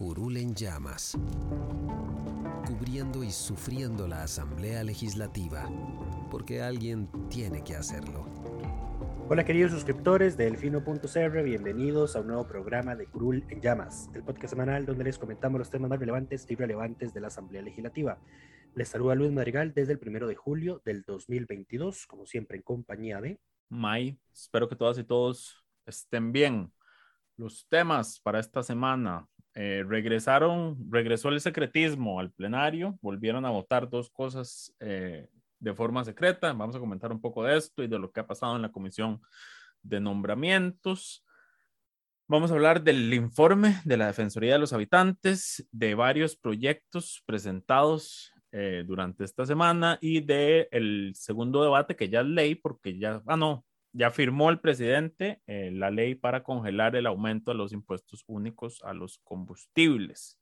Curul en llamas, cubriendo y sufriendo la Asamblea Legislativa, porque alguien tiene que hacerlo. Hola queridos suscriptores de Delfino.cr, bienvenidos a un nuevo programa de Curul en Llamas, el podcast semanal donde les comentamos los temas más relevantes y relevantes de la Asamblea Legislativa. Les saluda Luis Madrigal desde el primero de julio del 2022, como siempre en compañía de... May, espero que todas y todos estén bien. Los temas para esta semana, eh, regresaron, regresó el secretismo al plenario, volvieron a votar dos cosas eh, de forma secreta. Vamos a comentar un poco de esto y de lo que ha pasado en la comisión de nombramientos. Vamos a hablar del informe de la Defensoría de los Habitantes, de varios proyectos presentados eh, durante esta semana y del el segundo debate que ya es ley, porque ya, ah, no, ya firmó el presidente eh, la ley para congelar el aumento de los impuestos únicos a los combustibles.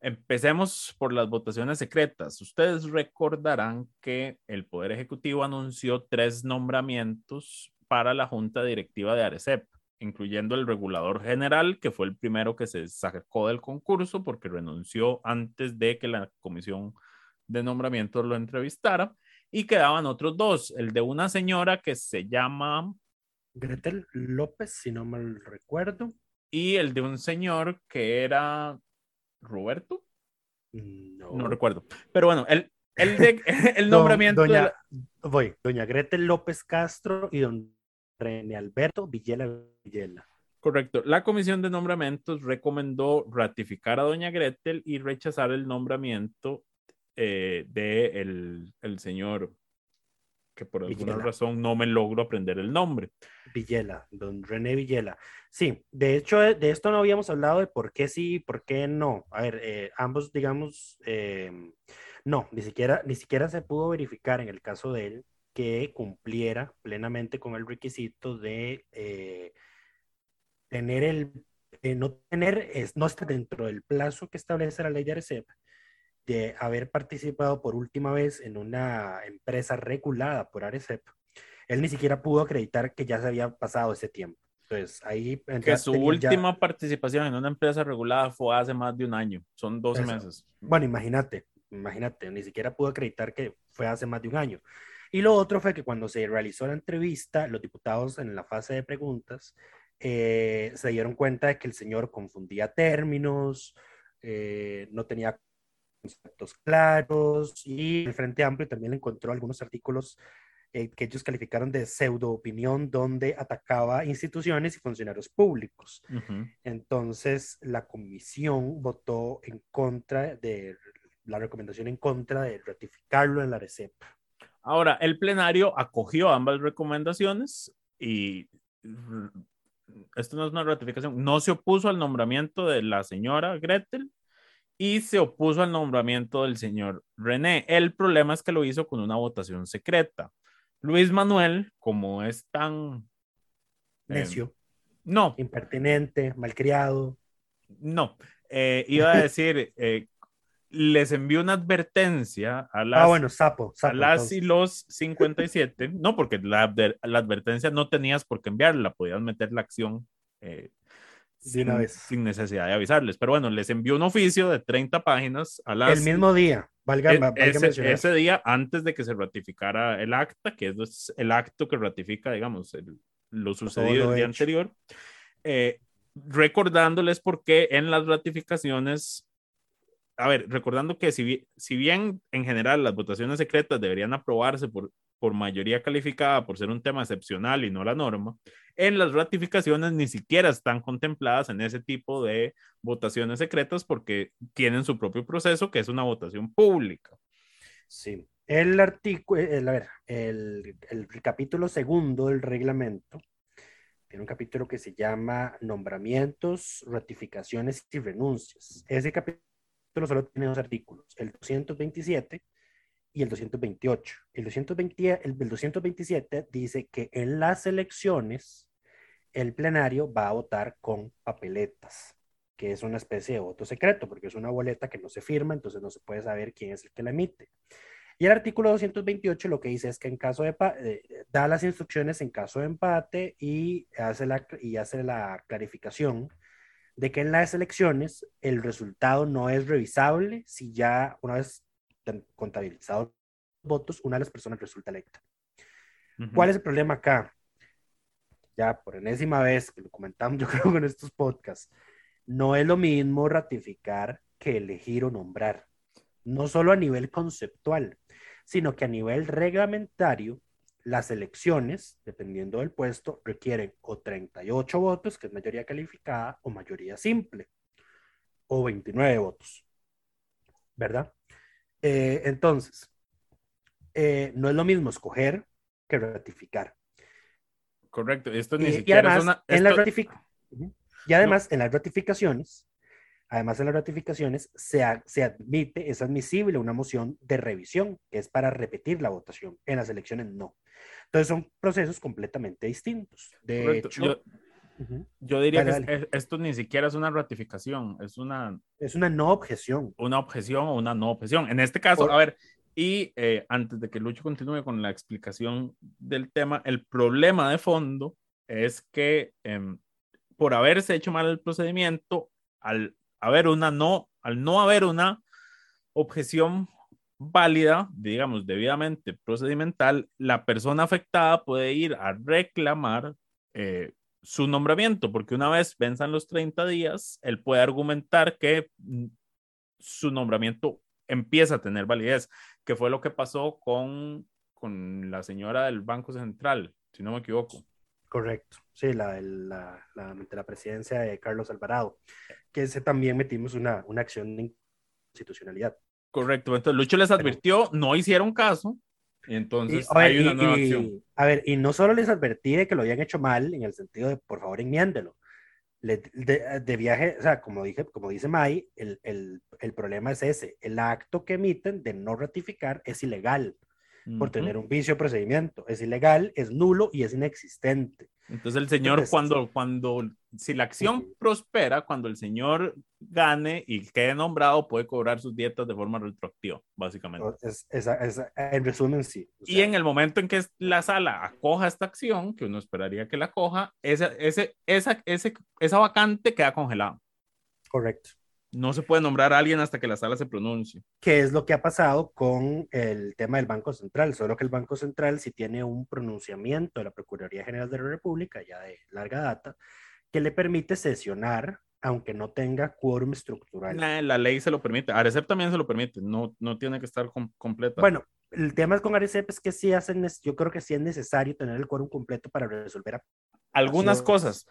Empecemos por las votaciones secretas. Ustedes recordarán que el Poder Ejecutivo anunció tres nombramientos para la Junta Directiva de Arecep, incluyendo el regulador general, que fue el primero que se sacó del concurso porque renunció antes de que la comisión de nombramientos lo entrevistara y quedaban otros dos, el de una señora que se llama... Gretel López, si no mal recuerdo. Y el de un señor que era Roberto. No, no recuerdo. Pero bueno, el, el, de, el nombramiento... doña, Voy, doña Gretel López Castro y don René Alberto Villela Villela. Correcto. La comisión de nombramientos recomendó ratificar a doña Gretel y rechazar el nombramiento eh, de el, el, señor que por alguna razón no me logro aprender el nombre. Villela, don René Villela. Sí, de hecho, de esto no habíamos hablado de por qué sí, por qué no. A ver, eh, ambos, digamos, eh, no, ni siquiera, ni siquiera se pudo verificar en el caso de él que cumpliera plenamente con el requisito de eh, tener el, no tener, es, no estar dentro del plazo que establece la ley de ARCEP, de haber participado por última vez en una empresa regulada por ARECEP, él ni siquiera pudo acreditar que ya se había pasado ese tiempo. Entonces, ahí... Que su última participación en una empresa regulada fue hace más de un año, son 12 meses. Bueno, imagínate, imagínate, ni siquiera pudo acreditar que fue hace más de un año. Y lo otro fue que cuando se realizó la entrevista, los diputados en la fase de preguntas eh, se dieron cuenta de que el señor confundía términos, eh, no tenía conceptos claros y el Frente Amplio también encontró algunos artículos eh, que ellos calificaron de pseudo opinión donde atacaba instituciones y funcionarios públicos. Entonces la comisión votó en contra de la recomendación en contra de ratificarlo en la RECEP. Ahora, el plenario acogió ambas recomendaciones y esto no es una ratificación, no se opuso al nombramiento de la señora Gretel y se opuso al nombramiento del señor René. El problema es que lo hizo con una votación secreta. Luis Manuel, como es tan... Eh, Necio. no. Impertinente, malcriado. No. Eh, iba a decir, eh, les envió una advertencia a las, ah, bueno, sapo, a las y los 57. no, porque la, la, advertencia no tenías por qué enviarla, podías meter la acción sin, una vez. sin necesidad de avisarles. Pero bueno, les envió un oficio de 30 páginas a las... El mismo día, valga, e, ese, ese, día antes de que se ratificara el acta, que es el acto que ratifica, digamos, lo sucedido el día anterior, eh, recordándoles por qué en las ratificaciones, a ver, recordando que si, si bien en general las votaciones secretas deberían aprobarse por por mayoría calificada por ser un tema excepcional y no la norma, en las ratificaciones ni siquiera están contempladas en ese tipo de votaciones secretas porque tienen su propio proceso, que es una votación pública. Sí, el artículo, a ver, el, el, capítulo segundo del reglamento tiene un capítulo que se llama Nombramientos, Ratificaciones y Renuncias. Ese capítulo solo tiene dos artículos, el 227 y el 228. El, 220, el 227 dice que en las elecciones el plenario va a votar con papeletas, que es una especie de voto secreto, porque es una boleta que no se firma, entonces no se puede saber quién es el que la emite. Y el artículo 228 lo que dice es que en caso de, eh, da las instrucciones en caso de empate y hace la, y hace la clarificación de que en las elecciones el resultado no es revisable si ya una vez contabilizados votos, una de las personas resulta electa. ¿Cuál es el problema acá? Ya por enésima vez que lo comentamos, yo creo en estos podcasts, no es lo mismo ratificar que elegir o nombrar. No solo a nivel conceptual, sino que a nivel reglamentario, las elecciones, dependiendo del puesto, requieren o 38 votos, que es mayoría calificada, o mayoría simple, o 29 votos. ¿Verdad? Eh, entonces, eh, no es lo mismo escoger que ratificar. Correcto, esto ni siquiera es una... En la Y además, en las ratificaciones, además en las ratificaciones, se, se, admite, es admisible una moción de revisión, que es para repetir la votación. En las elecciones no. Entonces son procesos completamente distintos. De hecho, yo diría que esto ni siquiera es una ratificación, es una... Es una no objeción. Una objeción o una no objeción. En este caso, a ver, y eh, antes de que Lucho continúe con la explicación del tema, el problema de fondo es que em, por haberse hecho mal el procedimiento, al haber una no, al no haber una objeción válida, digamos, debidamente procedimental, la persona afectada puede ir a reclamar eh, su nombramiento, porque una vez venzan los 30 días, él puede argumentar que mm, su nombramiento empieza a tener validez, que fue lo que pasó con, con la señora del Banco Central, si no me equivoco. Correcto, sí, la, la, la, la presidencia de Carlos Alvarado, que ese también metimos una, una acción de institucionalidad. Correcto, entonces Lucho les advirtió, no hicieron caso, entonces hay una nueva acción. A ver, y no solo les advertí de que lo habían hecho mal, en el sentido de, por favor, enmiéndelo. De, de, viaje, o sea, como, dije, como dice May, el, el, el, problema es ese. El acto que emiten de no ratificar es ilegal por tener un vicio de procedimiento. Es ilegal, es nulo y es inexistente. Entonces el señor cuando, cuando, si la acción prospera, cuando el señor gane y quede nombrado, puede cobrar sus dietas de forma retroactiva, básicamente. Es, en resumen, sí. y en el momento en que la sala acoja esta acción, que uno esperaría que la acoja, ese, ese, esa, ese, esa vacante queda congelada. Correcto no se puede nombrar a alguien hasta que la sala se pronuncie. ¿Qué es lo que ha pasado con el tema del Banco Central? Solo que el Banco Central si tiene un pronunciamiento de la Procuraduría General de la República, ya de larga data, que le permite sesionar, aunque no tenga quórum estructural. La, ley se lo permite, Arecep también se lo permite, no, no tiene que estar completo. Bueno, el tema con Arecep es que sí hacen, yo creo que sí es necesario tener el quórum completo para resolver algunas cosas.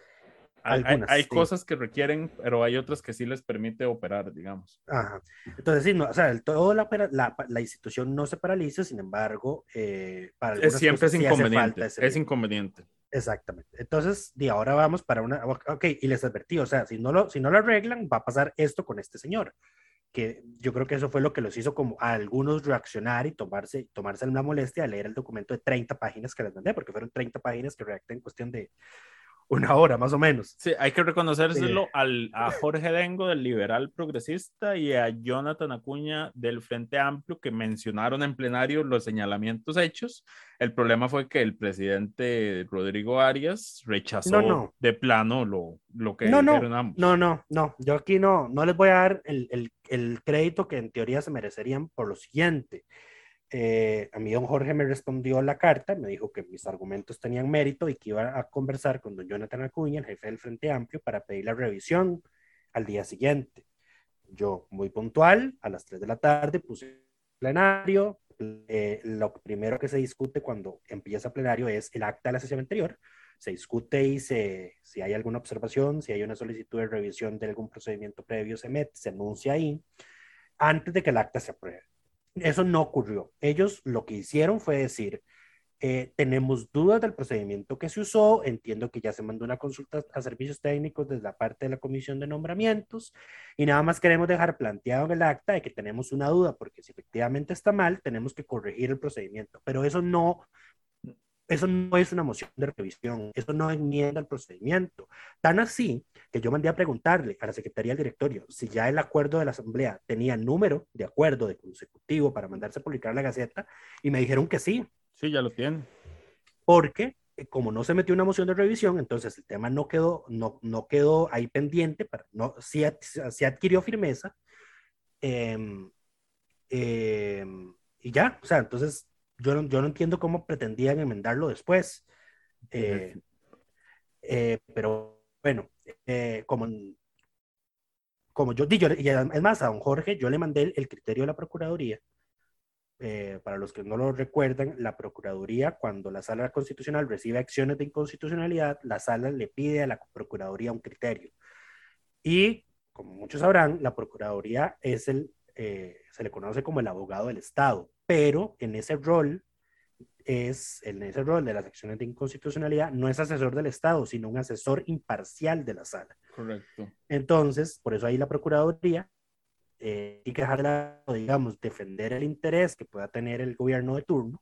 Hay, cosas que requieren, pero hay otras que sí les permite operar, digamos. Ajá. Entonces, sí, no, o sea, toda la, la, la, institución no se paraliza, sin embargo, eh, para siempre es inconveniente. es inconveniente. Exactamente. Entonces, de ahora vamos para una. Ok, y les advertí, o sea, si no, lo, si no lo arreglan, va a pasar esto con este señor. Que yo creo que eso fue lo que los hizo como a algunos reaccionar y tomarse, tomarse una molestia de leer el documento de 30 páginas que les mandé, porque fueron 30 páginas que redacté en cuestión de, una hora más o menos. Sí, hay que reconocérselo al, a Jorge Dengo del Liberal Progresista y a Jonathan Acuña del Frente Amplio que mencionaron en plenario los señalamientos hechos. El problema fue que el presidente Rodrigo Arias rechazó de plano lo, lo que no, dijeron ambos. No, no, no, yo aquí no, no les voy a dar el, el, el crédito que en teoría se merecerían por lo siguiente. Eh, a mí don Jorge me respondió la carta, me dijo que mis argumentos tenían mérito y que iba a conversar con don Jonathan Acuña, el jefe del Frente Amplio, para pedir la revisión al día siguiente. Yo, muy puntual, a las 3 de la tarde, puse plenario, eh, lo primero que se discute cuando empieza plenario es el acta de la sesión anterior. Se discute y se, si hay alguna observación, si hay una solicitud de revisión de algún procedimiento previo, se mete, se anuncia ahí, antes de que el acta se apruebe. Eso no ocurrió. Ellos lo que hicieron fue decir, eh, tenemos dudas del procedimiento que se usó. Entiendo que ya se mandó una consulta a servicios técnicos desde la parte de la comisión de nombramientos y nada más queremos dejar planteado en el acta de que tenemos una duda porque si efectivamente está mal, tenemos que corregir el procedimiento. Pero eso no, eso no es una moción de revisión, eso no enmienda el procedimiento. Tan así que yo mandé a preguntarle a la Secretaría del Directorio si ya el acuerdo de la Asamblea tenía número de acuerdo de consecutivo para mandarse a publicar la Gaceta y me dijeron que sí, Sí, ya lo tiene. porque eh, como no se metió una moción de revisión, entonces el tema no quedó, no, no quedó ahí pendiente, para, no, sí, sí adquirió firmeza. em, em, y ya, o sea, entonces yo no, yo no entiendo cómo pretendían enmendarlo después. Eh, eh, pero bueno, eh, como, como yo, di, yo- y es más, a don Jorge, yo le mandé el, el criterio de la Procuraduría. Para los que no lo recuerdan, la Procuraduría, cuando la Sala Constitucional recibe acciones de inconstitucionalidad, la Sala le pide a la Procuraduría un criterio. Y, como muchos sabrán, la Procuraduría es el, se le conoce como el abogado del Estado, pero en ese rol es, en ese rol de las acciones de inconstitucionalidad, no es asesor del Estado, sino un asesor imparcial de la Sala. Correcto. Entonces, por eso ahí la Procuraduría eh, tiene que dejar de lado, digamos, defender el interés que pueda tener el gobierno de turno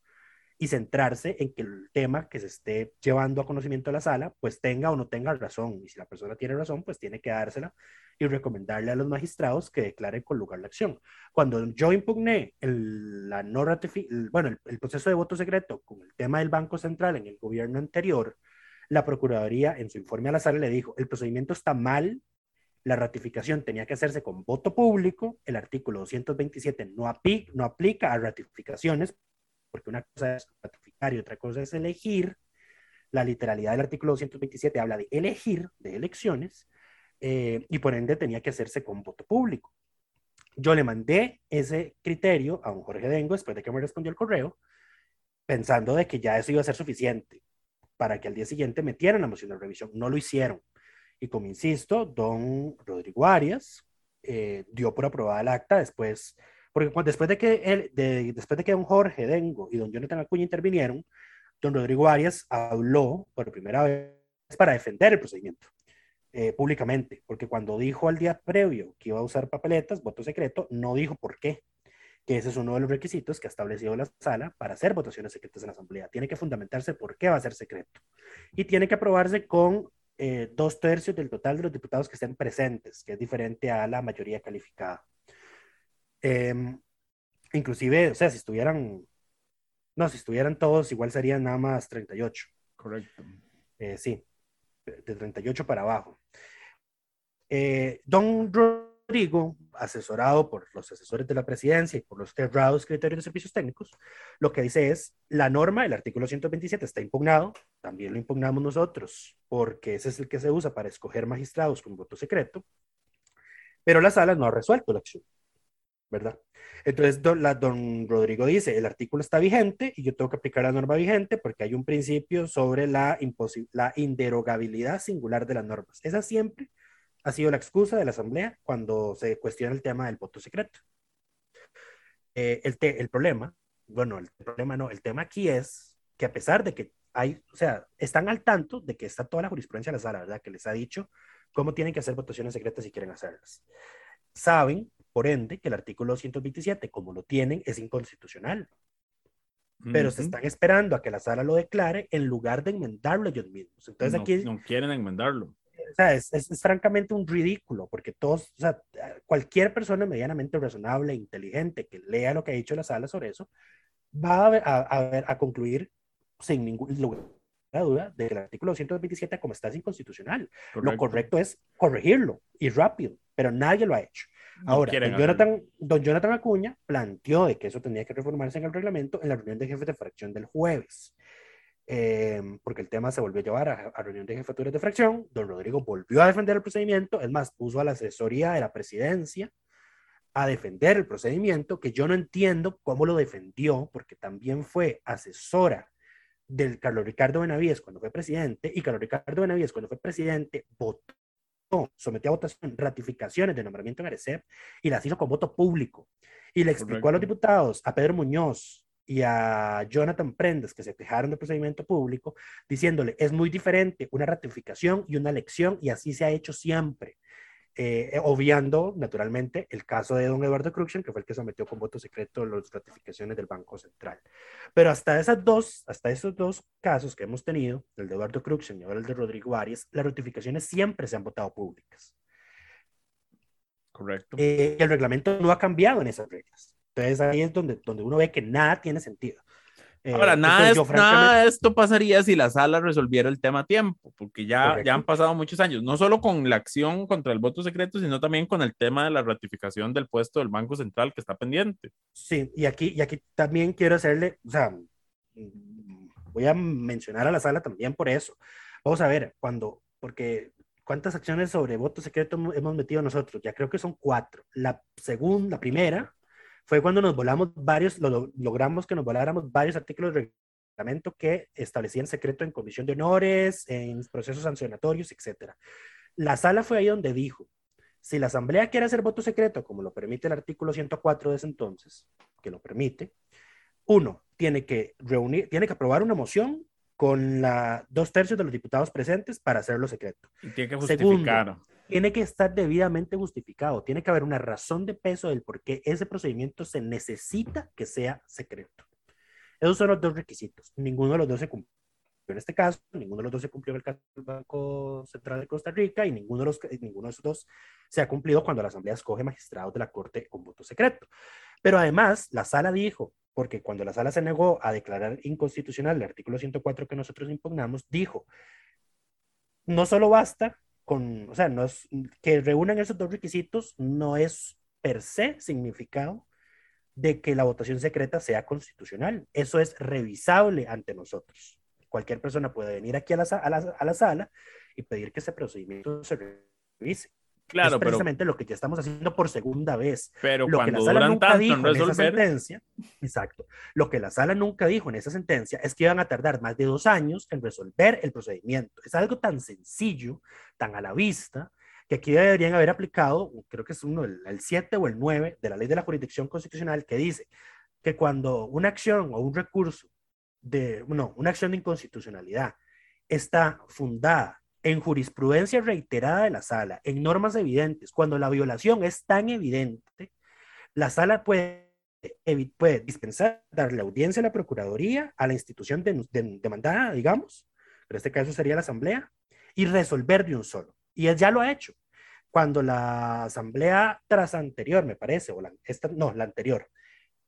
y centrarse en que el tema que se esté llevando a conocimiento de la sala, pues tenga o no tenga razón. Y si la persona tiene razón, pues tiene que dársela y recomendarle a los magistrados que declaren con lugar la acción. Cuando yo impugné el, la no el- bueno, el, proceso de voto secreto con el tema del Banco Central en el gobierno anterior, la Procuraduría en su informe a la sala le dijo, el procedimiento está mal, la ratificación tenía que hacerse con voto público, el artículo 227 no, no aplica a ratificaciones, porque una cosa es ratificar y otra cosa es elegir. La literalidad del artículo 227 habla de elegir, de elecciones, eh, y por ende tenía que hacerse con voto público. Yo le mandé ese criterio a un Jorge Dengo después de que me respondió el correo, pensando de que ya eso iba a ser suficiente para que al día siguiente metieran la moción de revisión. No lo hicieron. Y como insisto, don Rodrigo Arias eh, dio por aprobada el acta después, porque cuando, después, de que él, de, después de que don Jorge Dengo y don Jonathan Acuña intervinieron, don Rodrigo Arias habló por primera vez para defender el procedimiento eh, públicamente, porque cuando dijo al día previo que iba a usar papeletas, voto secreto, no dijo por qué, que ese es uno de los requisitos que ha establecido la sala para hacer votaciones secretas en la Asamblea. Tiene que fundamentarse por qué va a ser secreto y tiene que aprobarse con eh, dos tercios del total de los diputados que estén presentes, que es diferente a la mayoría calificada. Eh, inclusive, o sea, si estuvieran, no, si estuvieran todos, igual serían nada más 38. Correcto. Eh, sí, de 38 para abajo. Eh, don Rodrigo, asesorado por los asesores de la presidencia y por los errados criterios de servicios técnicos, lo que dice es, la norma, el artículo 127 está impugnado, también lo impugnamos nosotros, porque ese es el que se usa para escoger magistrados con voto secreto, pero la sala no ha resuelto la acción, ¿verdad? Entonces, don, la, don Rodrigo dice, el artículo está vigente y yo tengo que aplicar la norma vigente porque hay un principio sobre la, la inderogabilidad singular de las normas. Esa siempre ha sido la excusa de la Asamblea cuando se cuestiona el tema del voto secreto. Eh, el, te, el problema, bueno, el problema no, el tema aquí es que a pesar de que hay, o sea, están al tanto de que está toda la jurisprudencia de la sala, ¿verdad? Que les ha dicho cómo tienen que hacer votaciones secretas si quieren hacerlas. Saben, por ende, que el artículo 127, como lo tienen, es inconstitucional. Pero uh -huh. se están esperando a que la sala lo declare en lugar de enmendarlo ellos mismos. Entonces no, aquí... No quieren enmendarlo. O sea, es, es, es, francamente un ridículo, porque todos, o sea, cualquier persona medianamente razonable, inteligente, que lea lo que ha dicho la sala sobre eso, va a, ver, a, a, ver, a concluir sin ningún lugar de duda de que el artículo 127 como está es inconstitucional. Correcto. Lo correcto es corregirlo y rápido, pero nadie lo ha hecho. Ahora, don Jonathan, don Jonathan, Acuña planteó de que eso tenía que reformarse en el reglamento en la reunión de jefes de fracción del jueves, eh, porque el tema se volvió a llevar a, a, reunión de jefaturas de fracción. Don Rodrigo volvió a defender el procedimiento, es más, puso a la asesoría de la presidencia a defender el procedimiento, que yo no entiendo cómo lo defendió, porque también fue asesora del Carlos Ricardo Benavides cuando fue presidente, y Carlos Ricardo Benavides cuando fue presidente votó, sometió a votación ratificaciones de nombramiento en Arecep y las hizo con voto público. Y le explicó a los diputados, a Pedro Muñoz y a Jonathan Prendes, que se quejaron del procedimiento público, diciéndole, es muy diferente una ratificación y una elección, y así se ha hecho siempre. Eh, obviando naturalmente el caso de don Eduardo Cruxen, que fue el que sometió con voto secreto las ratificaciones del Banco Central. Pero hasta esas dos, hasta esos dos casos que hemos tenido, el de Eduardo Cruxen y ahora el de Rodrigo Arias, las ratificaciones siempre se han votado públicas. Correcto. Eh, el reglamento no ha cambiado en esas reglas. Entonces ahí es donde, donde uno ve que nada tiene sentido. Eh, Ahora, nada, es, nada, de esto pasaría si la sala resolviera el tema a tiempo, porque ya, ya han pasado muchos años, no solo con la acción contra el voto secreto, sino también con el tema de la ratificación del puesto del Banco Central que está pendiente. Sí, y aquí, y aquí también quiero hacerle, o sea, voy a mencionar a la sala también por eso. Vamos a ver, cuando, porque ¿cuántas acciones sobre voto secreto hemos metido nosotros? Ya creo que son cuatro. La segunda, la primera, fue cuando nos volamos varios, lo, logramos que nos voláramos varios artículos de reglamento que establecían secreto en comisión de honores, en procesos sancionatorios, etc. La sala fue ahí donde dijo, si la asamblea quiere hacer voto secreto, como lo permite el artículo 104 de ese entonces, que lo permite, uno, tiene que reunir, tiene que aprobar una moción con la, dos tercios de los diputados presentes para hacerlo secreto. Y tiene que justificar. Segundo, tiene que estar debidamente justificado, tiene que haber una razón de peso del por qué ese procedimiento se necesita que sea secreto. Esos son los dos requisitos. Ninguno de los dos se cumplió en este caso, ninguno de los dos se cumplió en el caso del Banco Central de Costa Rica y ninguno de, los, ninguno de esos dos se ha cumplido cuando la Asamblea escoge magistrados de la Corte con voto secreto. Pero además, la sala dijo, porque cuando la sala se negó a declarar inconstitucional el artículo 104 que nosotros impugnamos, dijo, no solo basta o sea, no es, que reúnan esos dos requisitos no es per se significado de que la votación secreta sea constitucional. Eso es revisable ante nosotros. Cualquier persona puede venir aquí a la, a la, a la sala y pedir que ese procedimiento se revise. Claro, es precisamente lo que ya estamos haciendo por segunda vez. Pero lo cuando que la sala nunca tanto dijo en en esa resolver, sentencia, exacto, lo que la sala nunca dijo en esa sentencia es que iban a tardar más de dos años en resolver el procedimiento. Es algo tan sencillo, tan a la vista, que aquí deberían haber aplicado, creo que es uno, el 7 o el 9 de la ley de la jurisdicción constitucional, que dice que cuando una acción o un recurso de, no, una acción de inconstitucionalidad está fundada en jurisprudencia reiterada de la sala, en normas evidentes, cuando la violación es tan evidente, la sala puede, puede dispensar, darle audiencia a la Procuraduría, a la institución de- de- demandada, digamos, en este caso sería la Asamblea, y resolver de un solo. Y él ya lo ha hecho. Cuando la Asamblea tras anterior, me parece, o esta, no, la anterior,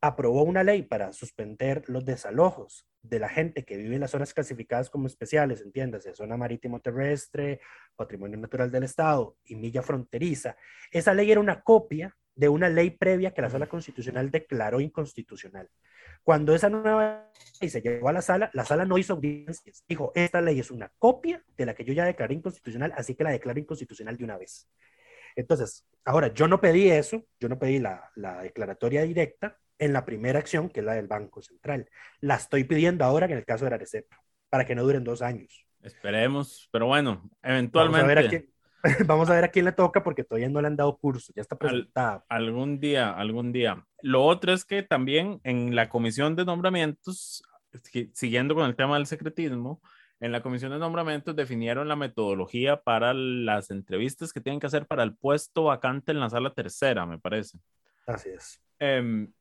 aprobó una ley para suspender los desalojos de la gente que vive en las zonas clasificadas como especiales, entiéndase, zona marítimo terrestre, patrimonio natural del Estado y milla fronteriza. Esa ley era una copia de una ley previa que la sala constitucional declaró inconstitucional. Cuando esa nueva ley se llevó a la sala, la sala no hizo audiencias. Dijo, esta ley es una copia de la que yo ya declaré inconstitucional, así que la declaro inconstitucional de una vez. Entonces, ahora, yo no pedí eso, yo no pedí la, la declaratoria directa en la primera acción, que es la del Banco Central. La estoy pidiendo ahora en el caso de la Arecep, para que no duren dos años. Esperemos, pero bueno, Vamos a, ver a eventualmente, quién, vamos a ver a quién le toca, porque todavía no le han dado curso, ya está presentada. algún día, algún día. Lo otro es que también en la comisión de nombramientos, si- siguiendo con el tema del secretismo, en la comisión de nombramientos definieron la metodología para las entrevistas que tienen que hacer para el puesto vacante en la sala tercera, me parece. Así es. Em,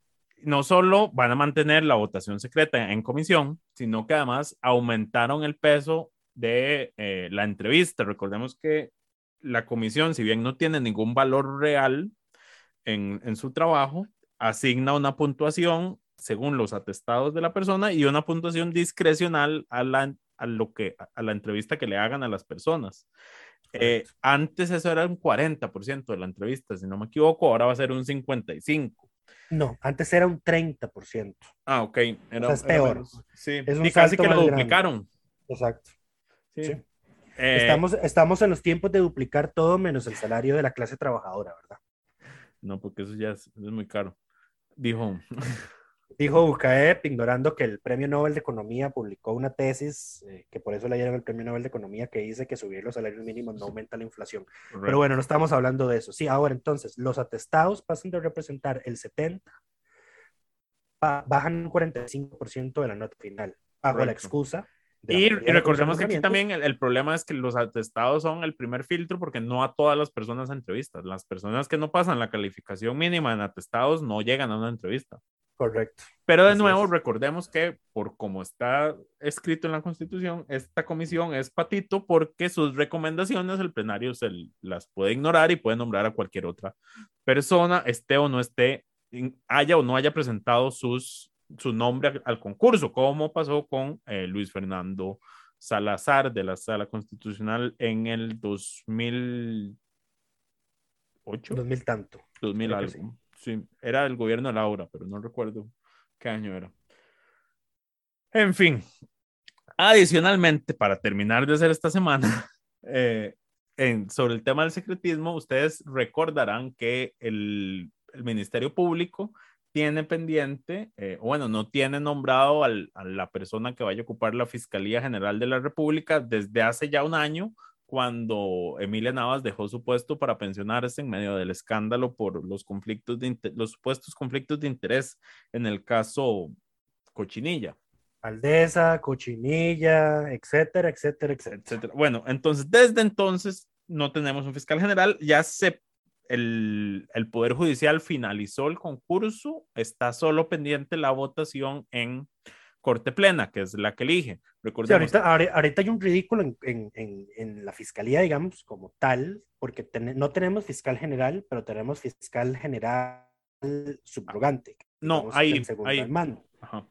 no solo van a mantener la votación secreta en comisión, sino que además aumentaron el peso de eh, la entrevista. Recordemos que la comisión, si bien no tiene ningún valor real en, en su trabajo, asigna una puntuación según los atestados de la persona y una puntuación discrecional a la, a lo que, a la entrevista que le hagan a las personas. Eh, antes eso era un 40% de la entrevista, si no me equivoco, ahora va a ser un 55%. No, antes era un 30%. Ah, ok. Era, sea, es peor. Sí, Es un y casi que lo grande. duplicaron. Exacto. Sí. Sí. Eh, estamos, estamos en los tiempos de duplicar todo menos el salario de la clase trabajadora, ¿verdad? No, porque eso ya es, es muy caro. Dijo, Dijo Bucaep, ignorando que el Premio Nobel de Economía publicó una tesis, eh, que por eso le dieron el Premio Nobel de Economía, que dice que subir los salarios mínimos no aumenta la inflación. Pero bueno, no estamos hablando de eso. Sí, ahora entonces, los atestados pasan de representar el 70, ba- bajan un 45% de la nota final, bajo la excusa. Y, y recordemos que aquí también el, el problema es que los atestados son el primer filtro porque no a todas las personas entrevistas. Las personas que no pasan la calificación mínima en atestados no llegan a una entrevista. Correcto. Pero de Así nuevo, es. recordemos que por como está escrito en la Constitución, esta comisión es patito porque sus recomendaciones el plenario se las puede ignorar y puede nombrar a cualquier otra persona, esté o no esté, haya o no haya presentado sus, su nombre al, concurso, como pasó con eh, Luis Fernando Salazar de la Sala Constitucional en el 2008. 2000 tanto. 2000 Creo que algo. Sí, era el gobierno de Laura, pero no recuerdo qué año era. En fin, adicionalmente, para terminar de hacer esta semana, eh, sobre el tema del secretismo, ustedes recordarán que el, Ministerio Público tiene pendiente, eh, bueno, no tiene nombrado a la persona que vaya a ocupar la Fiscalía General de la República desde hace ya un año, cuando Emilia Navas dejó su puesto para pensionarse en medio del escándalo por los conflictos de los supuestos conflictos de interés en el caso Cochinilla, Aldesa, Cochinilla, etcétera, etcétera, etcétera. etcétera. Bueno, entonces desde entonces no tenemos un fiscal general, ya se el, el Poder Judicial finalizó el concurso, está solo pendiente la votación en Corte Plena, que es la que elige. Sí, ahorita, ahori- ahorita hay un ridículo en, en- en- en la fiscalía, digamos, como tal, porque ten- no tenemos fiscal general, pero tenemos fiscal general subrogante. No, ahí- ahí. mando. Ajá.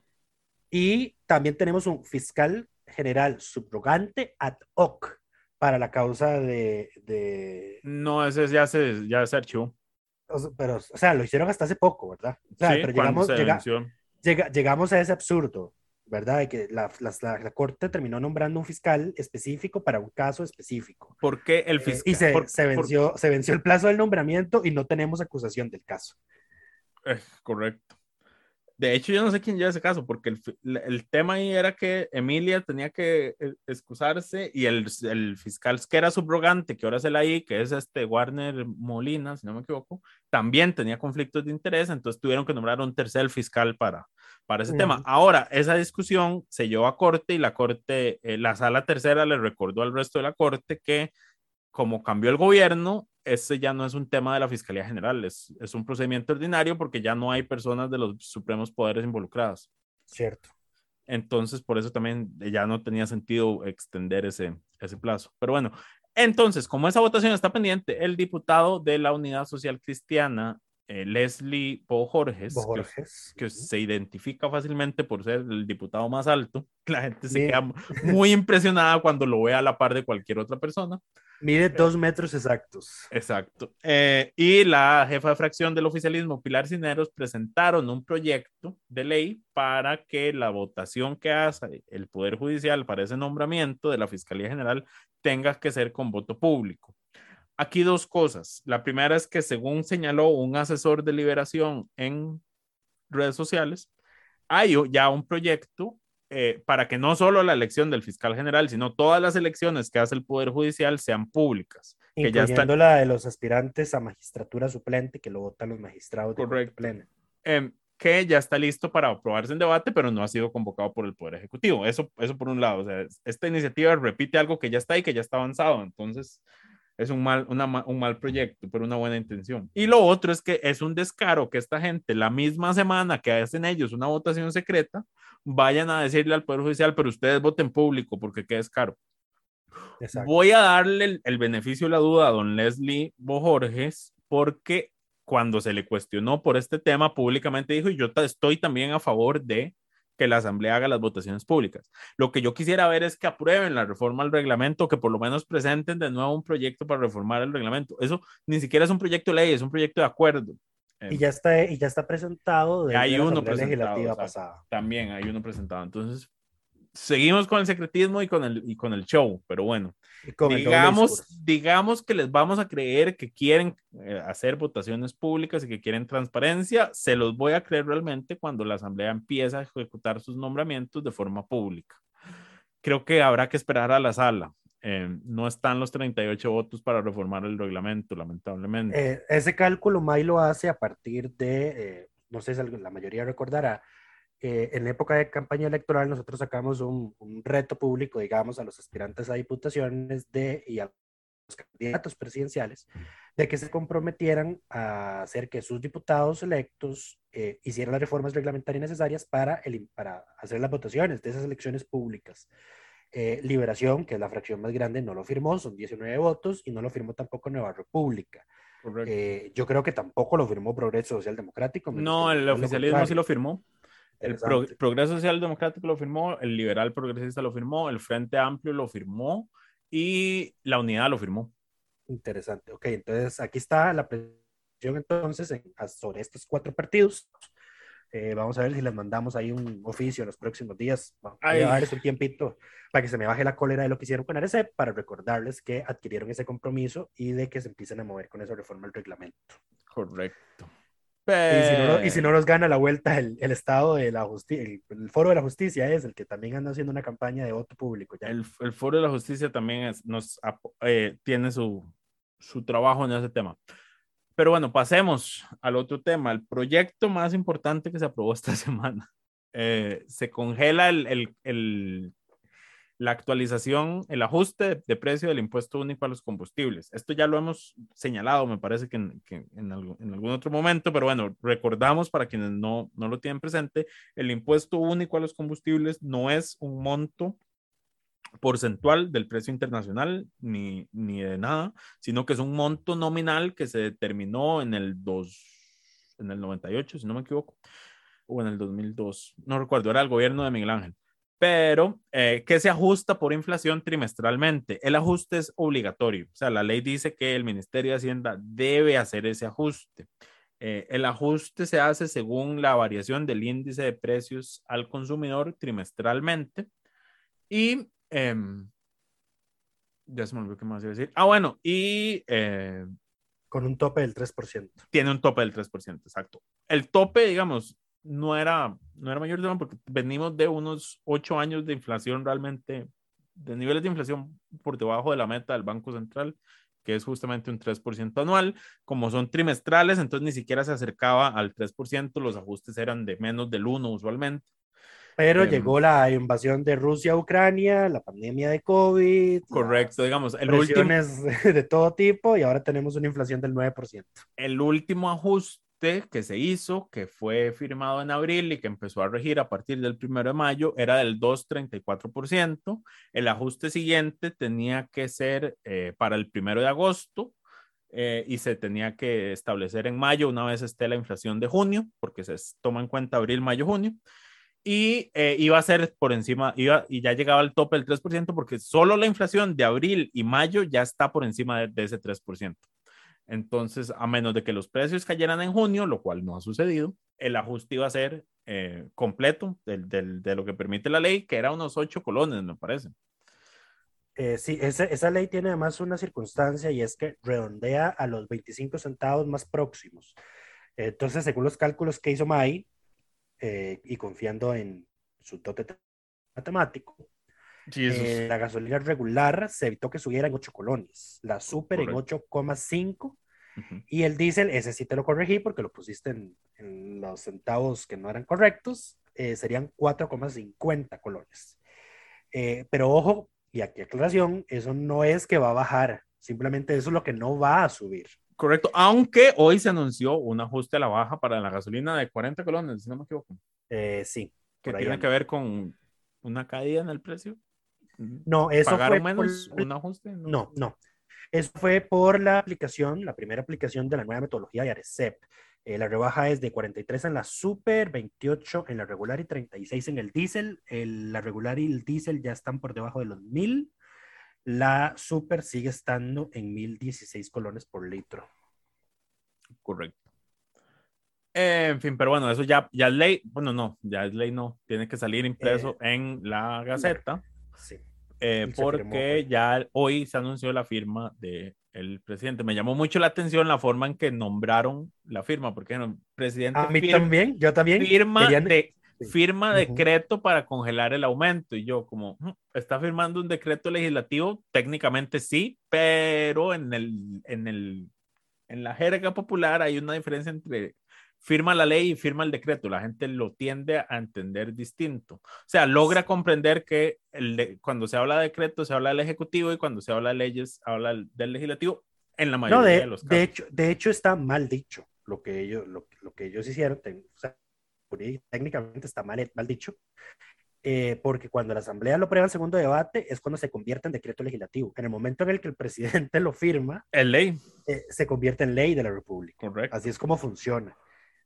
Y también tenemos un fiscal general subrogante ad hoc para la causa de, de- no, ese ya se, ya se archivó. o sea, pero, o sea, lo hicieron hasta hace poco, ¿verdad? O sea, Sí, pero llegamos, se llega- llega- llegamos a ese absurdo, ¿verdad? De que la, la- Corte terminó nombrando un fiscal específico para un caso específico. ¿Por qué el Eh, fiscal? y se, por- se por- venció, se venció el plazo del nombramiento y no tenemos acusación del caso. Eh, correcto. De hecho, yo no sé quién lleva ese caso, porque el, el tema ahí era que Emilia tenía que eh, excusarse y el, el fiscal que era subrogante, que ahora es el ahí, que es este Warner Molina, si no me equivoco, también tenía conflictos de interés, entonces tuvieron que nombrar un tercer fiscal para, para ese tema. Ahora, esa discusión se llevó a corte y la corte, eh, la sala tercera le recordó al resto de la corte que como cambió el gobierno, ese ya no es un tema de la Fiscalía General, es, es un procedimiento ordinario porque ya no hay personas de los supremos poderes involucradas. Cierto. Entonces, por eso también ya no tenía sentido extender ese, ese plazo. Pero bueno, entonces, como esa votación está pendiente, el diputado de la Unidad Social Cristiana, eh, Leslie Bojorges, que se identifica fácilmente por ser el diputado más alto, la gente se Bien. queda muy impresionada cuando lo ve a la par de cualquier otra persona. Mide dos metros exactos. Exacto. Eh, y la jefa de fracción del oficialismo, Pilar Cineros, presentaron un proyecto de ley para que la votación que hace el Poder Judicial para ese nombramiento de la Fiscalía General tenga que ser con voto público. Aquí dos cosas. La primera es que según señaló un asesor de liberación en redes sociales, hay ya un proyecto eh, para que no solo la elección del fiscal general, sino todas las elecciones que hace el Poder Judicial sean públicas. Que ya están, la de los aspirantes a magistratura suplente que lo votan los magistrados de Correcto. plena. em, que ya está listo para aprobarse en debate, pero no ha sido convocado por el Poder Ejecutivo. Eso, eso por un lado. O sea, es- esta iniciativa repite algo que ya está y que ya está avanzado. Entonces, es un mal, una un mal proyecto, pero una buena intención. Y lo otro es que es un descaro que esta gente, la misma semana que hacen ellos una votación secreta, vayan a decirle al Poder Judicial, pero ustedes voten público porque qué descaro. Exacto. Voy a darle el, el beneficio de la duda a don Leslie Bojorges porque cuando se le cuestionó por este tema públicamente dijo, y yo estoy también a favor de que la Asamblea haga las votaciones públicas. Lo que yo quisiera ver es que aprueben la reforma al reglamento, que por lo menos presenten de nuevo un proyecto para reformar el reglamento. Eso ni siquiera es un proyecto de ley, es un proyecto de acuerdo. Y ya está, y ya está presentado de Hay la uno presentado, Legislativa exacto. pasada. También hay uno presentado. Entonces, seguimos con el secretismo y con el, y con el show, pero bueno, digamos, digamos que les vamos a creer que quieren eh, hacer votaciones públicas y que quieren transparencia, se los voy a creer realmente cuando la Asamblea empieza a ejecutar sus nombramientos de forma pública. Creo que habrá que esperar a la sala. Eh, no están los 38 votos para reformar el reglamento, lamentablemente. Eh, ese cálculo May lo hace a partir de, eh, no sé si la mayoría recordará, eh, en época de campaña electoral nosotros sacamos un, un reto público, digamos, a los aspirantes a diputaciones de, y a los candidatos presidenciales, de que se comprometieran a hacer que sus diputados electos eh, hicieran las reformas reglamentarias necesarias para, el, para hacer las votaciones de esas elecciones públicas. Eh, Liberación, que es la fracción más grande, no lo firmó, son 19 votos, y no lo firmó tampoco Nueva República. Eh, yo creo que tampoco lo firmó Progreso Social Democrático. no, el oficialismo sí lo firmó. El Pro-. Progreso Social Democrático lo firmó, el Liberal Progresista lo firmó, el Frente Amplio lo firmó y la Unidad lo firmó. Interesante. Ok, entonces aquí está la presión entonces en- sobre estos cuatro partidos. Eh, vamos a ver si les mandamos ahí un oficio en los próximos días. Ay. a darles un tiempito para que se me baje la cólera de lo que hicieron con Arecep, para recordarles que adquirieron ese compromiso y de que se empiecen a mover con esa reforma del reglamento. Correcto. Y si, no, y si no nos gana la vuelta el, el Estado de la Justicia, el, el Foro de la Justicia es el que también anda haciendo una campaña de voto público. Ya. el, el Foro de la Justicia también es- nos eh, tiene su, su trabajo en ese tema. Pero bueno, pasemos al otro tema, el proyecto más importante que se aprobó esta semana. Eh, se congela el, el- el- la actualización, el ajuste de, precio del impuesto único a los combustibles. Esto ya lo hemos señalado, me parece que en, en algún, en algún otro momento, pero bueno, recordamos para quienes no, no lo tienen presente, el impuesto único a los combustibles no es un monto porcentual del precio internacional ni, ni de nada, sino que es un monto nominal que se determinó en el 2, en el 98, si no me equivoco, o en el 2002, no recuerdo, era el gobierno de Miguel Ángel, pero eh, que se ajusta por inflación trimestralmente. El ajuste es obligatorio, o sea, la ley dice que el Ministerio de Hacienda debe hacer ese ajuste. Eh, el ajuste se hace según la variación del índice de precios al consumidor trimestralmente y em, ya se me olvidó qué más iba a decir. Ah, bueno, y eh, Con un tope del 3%. tiene un tope del 3%, exacto. El tope, digamos, no era, no era mayor tema porque venimos de unos ocho años de inflación realmente, de niveles de inflación por debajo de la meta del Banco Central, que es justamente un 3% anual. Como son trimestrales, entonces ni siquiera se acercaba al 3%, los ajustes eran de menos del 1 usualmente. Pero Em. llegó la invasión de Rusia a Ucrania, la pandemia de COVID, Correcto, digamos, el las último, presiones de todo tipo y ahora tenemos una inflación del 9%. el último ajuste que se hizo, que fue firmado en abril y que empezó a regir a partir del 1 de mayo, era del 2,34%. El ajuste siguiente tenía que ser eh, para el 1 de agosto eh, y se tenía que establecer en mayo, una vez esté la inflación de junio, porque se toma en cuenta abril, mayo, junio. Y eh, iba a ser por encima, iba, y ya llegaba al tope del 3%, porque solo la inflación de abril y mayo ya está por encima de, de ese 3%. Entonces, a menos de que los precios cayeran en junio, lo cual no ha sucedido, el ajuste iba a ser eh, completo del, del- de lo que permite la ley, que era unos 8 colones, me parece. Eh, sí, esa, esa ley tiene además una circunstancia y es que redondea a los 25 centavos más próximos. Entonces, según los cálculos que hizo May, eh, y confiando en su dote matemático, eh, la gasolina regular se evitó que subiera en 8 colones, la super en Correcto. 8,5 ujú. y el diésel, ese sí te lo corregí porque lo pusiste en, en los centavos que no eran correctos, eh, serían 4,50 colones. Eh, pero ojo, y aquí aclaración, eso no es que va a bajar, simplemente eso es lo que no va a subir. Correcto, aunque hoy se anunció un ajuste a la baja para la gasolina de 40 colones, si no me equivoco, Eh, sí. que tiene anda. que ver con una caída en el precio. No, eso ¿Pagaron fue menos por- un ajuste? No, no. Eso fue por la aplicación, la primera aplicación de la nueva metodología de Arecep. Eh, la rebaja es de 43 en la super, 28 en la regular y 36 en el diésel. El- la regular y el diésel ya están por debajo de los 1000. La super sigue estando en 1016 colones por litro. Correcto. Eh, en fin, pero bueno, eso ya, ya es ley. Bueno, no, ya es ley, no. Tiene que salir impreso en la Gaceta. Sí. eh, porque firmó, pues. ya hoy se anunció la firma del el presidente. Me llamó mucho la atención la forma en que nombraron la firma, porque el presidente A mí fir- también, yo también. firma, querían- de, sí. firma Ujú. decreto para congelar el aumento. Y yo, como, "Mm, está firmando un decreto legislativo, técnicamente sí, pero en, el, en, el, en la jerga popular hay una diferencia entre firma la ley y firma el decreto. La gente lo tiende a entender distinto. O sea, logra comprender que el cuando se habla de decreto se habla del ejecutivo y cuando se habla de leyes habla del- legislativo en la mayoría No, de, de, los casos. de hecho, de hecho está mal dicho lo que ellos, lo, lo que ellos hicieron. o sea, técnicamente está mal, mal dicho. eh, porque cuando la Asamblea lo aprueba en segundo debate es cuando se convierte en decreto legislativo. En el momento en el que el presidente lo firma, Es ley, eh, se convierte en ley de la República. correcto. Así es como funciona.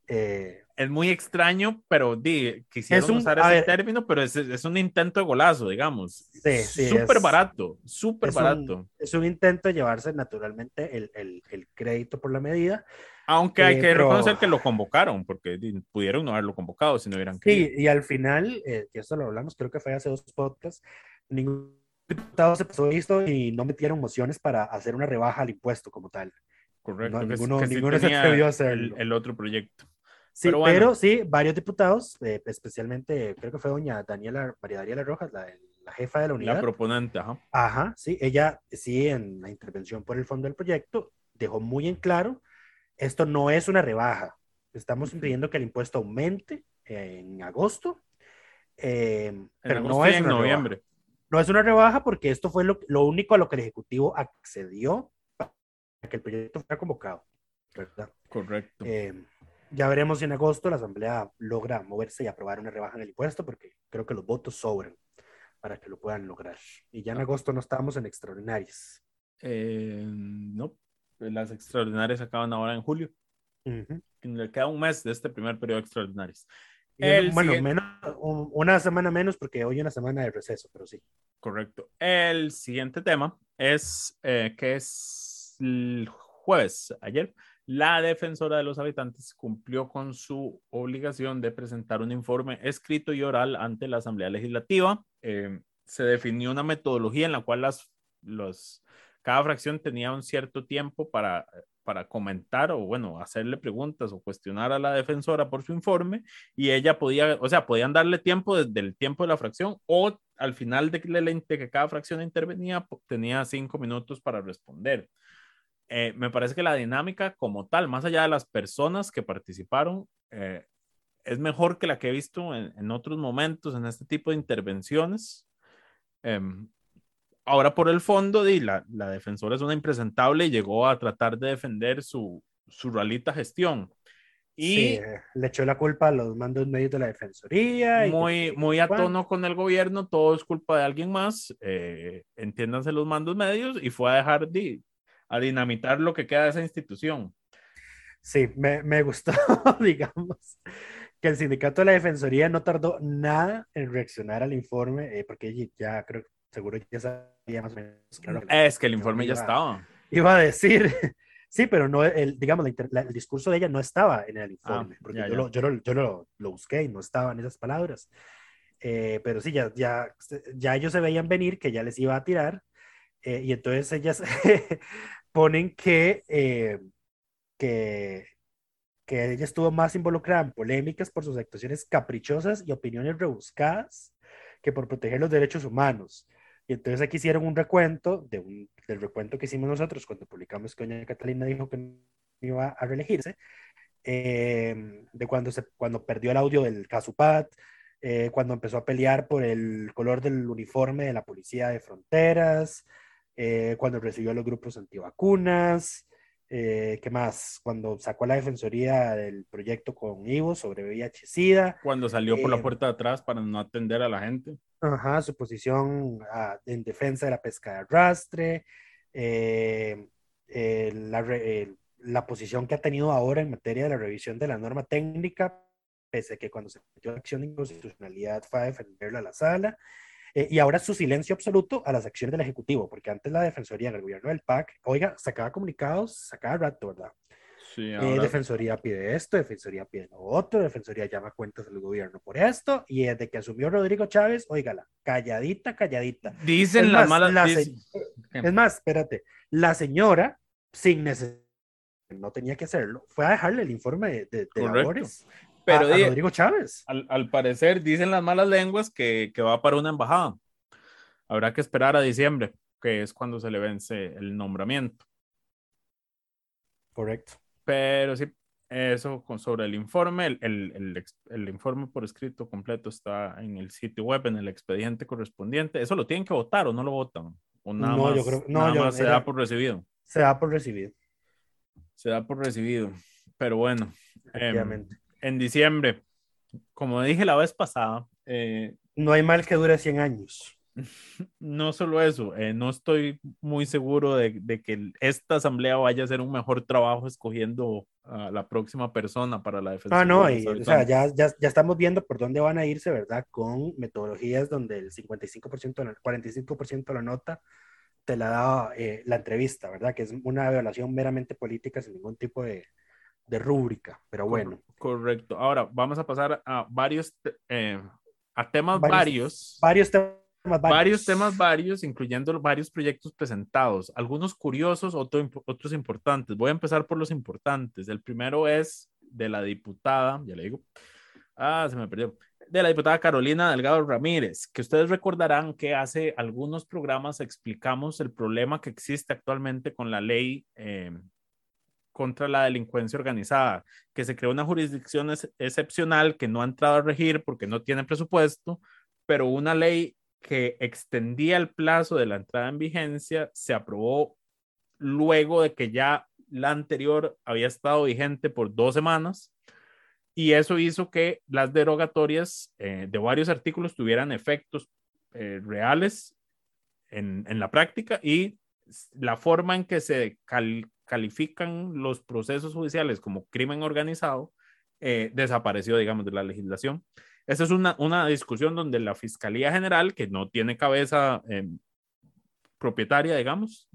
Eh, es muy extraño, pero di, quisieron Es un- usar ese ver. término, pero es, es un intento de golazo, digamos. Sí, sí, Súper es- barato, súper es un- barato. es un intento de llevarse naturalmente el, el- el crédito por la medida. Aunque hay eh, que pero- reconocer que lo convocaron, porque di, pudieron no haberlo convocado si no hubieran querido. Sí, y al final, eh, que esto lo hablamos, creo que fue hace dos podcasts, ningún diputado se pasó esto y no metieron mociones para hacer una rebaja al impuesto como tal. Correcto. no, que, ninguno- que sí ninguno se atrevió a el, hacerlo. el otro proyecto. Sí, Pero pero, bueno. sí, varios diputados, eh, especialmente creo que fue doña Daniela, María Daniela Rojas, la, la jefa de la unidad. La proponente, ajá. Ajá, sí, ella sí en la intervención por el fondo del proyecto dejó muy en claro, esto no es una rebaja, estamos impidiendo que el impuesto aumente en agosto, eh, En pero agosto no y es en una noviembre. rebaja. No es una rebaja porque esto fue lo, lo único a lo que el Ejecutivo accedió que el proyecto fuera convocado, ¿verdad? Correcto. Eh, ya veremos si en agosto la Asamblea logra moverse y aprobar una rebaja en el impuesto, porque creo que los votos sobran para que lo puedan lograr. Y ya en agosto no estamos en extraordinarias. Eh, no, las extraordinarias acaban ahora en julio. Ujú. Le queda un mes de este primer periodo de extraordinarias. El bueno, siguiente- menos, un- una semana menos porque hoy una semana de receso, pero sí. Correcto. El siguiente tema es eh, que es el jueves, ayer, la defensora de los habitantes cumplió con su obligación de presentar un informe escrito y oral ante la Asamblea Legislativa. Eh, se definió una metodología en la cual las, los, cada fracción tenía un cierto tiempo para, para comentar o, bueno, hacerle preguntas o cuestionar a la defensora por su informe y ella podía, o sea, podían darle tiempo desde el tiempo de la fracción o al final de que, de que cada fracción intervenía, tenía cinco minutos para responder. Eh, me parece que la dinámica como tal, más allá de las personas que participaron, eh, es mejor que la que he visto en, en otros momentos en este tipo de intervenciones. Em, ahora por el fondo, di, la, la defensora es una impresentable y llegó a tratar de defender su, su ralita gestión. Y Sí, le echó la culpa a los mandos medios de la Defensoría. y muy, muy a tono con el gobierno, todo es culpa de alguien más, eh, entiéndanse los mandos medios, y fue a dejar de, a dinamitar lo que queda de esa institución. Sí, me, me gustó, digamos, que el sindicato de la Defensoría no tardó nada en reaccionar al informe, eh, porque ya- ya creo, seguro ya sabía más o menos. claro, Es que el informe ya iba- estaba. Iba a decir, sí, pero no, el, digamos, la la- el discurso de ella no estaba en el informe, porque Ah, ya, yo, ya. Lo, yo, lo, yo lo, lo busqué y no estaban esas palabras. Eh, pero sí, ya, ya, ya ellos se veían venir que ya les iba a tirar, eh, y entonces ellas ponen que, eh, que, que ella estuvo más involucrada en polémicas por sus actuaciones caprichosas y opiniones rebuscadas que por proteger los derechos humanos. Y entonces aquí hicieron un recuento de un, del recuento que hicimos nosotros cuando publicamos que doña Catalina dijo que no iba a reelegirse, eh, de cuando, se, cuando perdió el audio del Casupat, eh, cuando empezó a pelear por el color del uniforme de la policía de fronteras, eh, cuando recibió a los grupos antivacunas, eh, ¿qué más? Cuando sacó a la defensoría del proyecto con Ivo sobre VIH-Sida, Cuando salió por la Eh, puerta de atrás para no atender a la gente. Ajá, su posición ah, en defensa de la pesca de arrastre, eh, la, la posición que ha tenido ahora en materia de la revisión de la norma técnica, pese a que cuando se metió la acción de inconstitucionalidad fue a defenderla a la sala, eh, y ahora su silencio absoluto a las acciones del Ejecutivo, porque antes la Defensoría del gobierno del PAC, oiga, sacaba comunicados, sacaba rato, ¿verdad? Sí, Eh, ahora- Defensoría pide esto, Defensoría pide lo otro, Defensoría llama cuentas al gobierno por esto, y desde que asumió Rodrigo Chávez, óigala, calladita, calladita. dicen es las más, malas. la dicen- Es más, espérate, la señora, sin necesidad, no tenía que hacerlo, fue a dejarle el informe de, de- de Correcto. labores pero a, a di- Rodrigo Chávez. al, al parecer dicen las malas lenguas que, que va para una embajada. Habrá que esperar a diciembre, que es cuando se le vence el nombramiento. Correcto. Pero sí, eso con, sobre el informe, el, el, el el informe por escrito completo está en el sitio web, en el expediente correspondiente. ¿Eso lo tienen que votar o no lo votan? O nada No, más, yo creo- no, nada yo- más se era- da por recibido. Se da por recibido, Se da por recibido. Pero bueno, efectivamente. En diciembre, como dije la vez pasada, eh, No hay mal que dure 100 años. no solo eso, eh, no estoy muy seguro de, de que esta asamblea vaya a hacer un mejor trabajo escogiendo a la próxima persona para la defensa. Ah, no, y, o sea, ya, ya, ya estamos viendo por dónde van a irse, ¿verdad? Con metodologías donde el 55%, el 45% de la nota te la da eh, la entrevista, ¿verdad? Que es una evaluación meramente política sin ningún tipo de, de rúbrica, pero bueno. Correcto. Ahora vamos a pasar a varios, eh, a temas Varios- varios, Varios temas varios. varios temas varios, incluyendo varios proyectos presentados, algunos curiosos, otro otros importantes. Voy a empezar por los importantes. El primero es de la diputada, ya le digo, ah, se me perdió, de la diputada Carolina Delgado Ramírez, que ustedes recordarán que hace algunos programas explicamos el problema que existe actualmente con la ley eh, contra la delincuencia organizada, que se creó una jurisdicción ex- excepcional que no ha entrado a regir porque no tiene presupuesto, pero una ley que extendía el plazo de la entrada en vigencia se aprobó luego de que ya la anterior había estado vigente por dos semanas y eso hizo que las derogatorias eh, de varios artículos tuvieran efectos eh, reales en, la práctica y la forma en que se califican los procesos judiciales como crimen organizado eh, desapareció, digamos, de la legislación. Esa es una, una discusión donde la Fiscalía General, que no tiene cabeza eh, propietaria, digamos,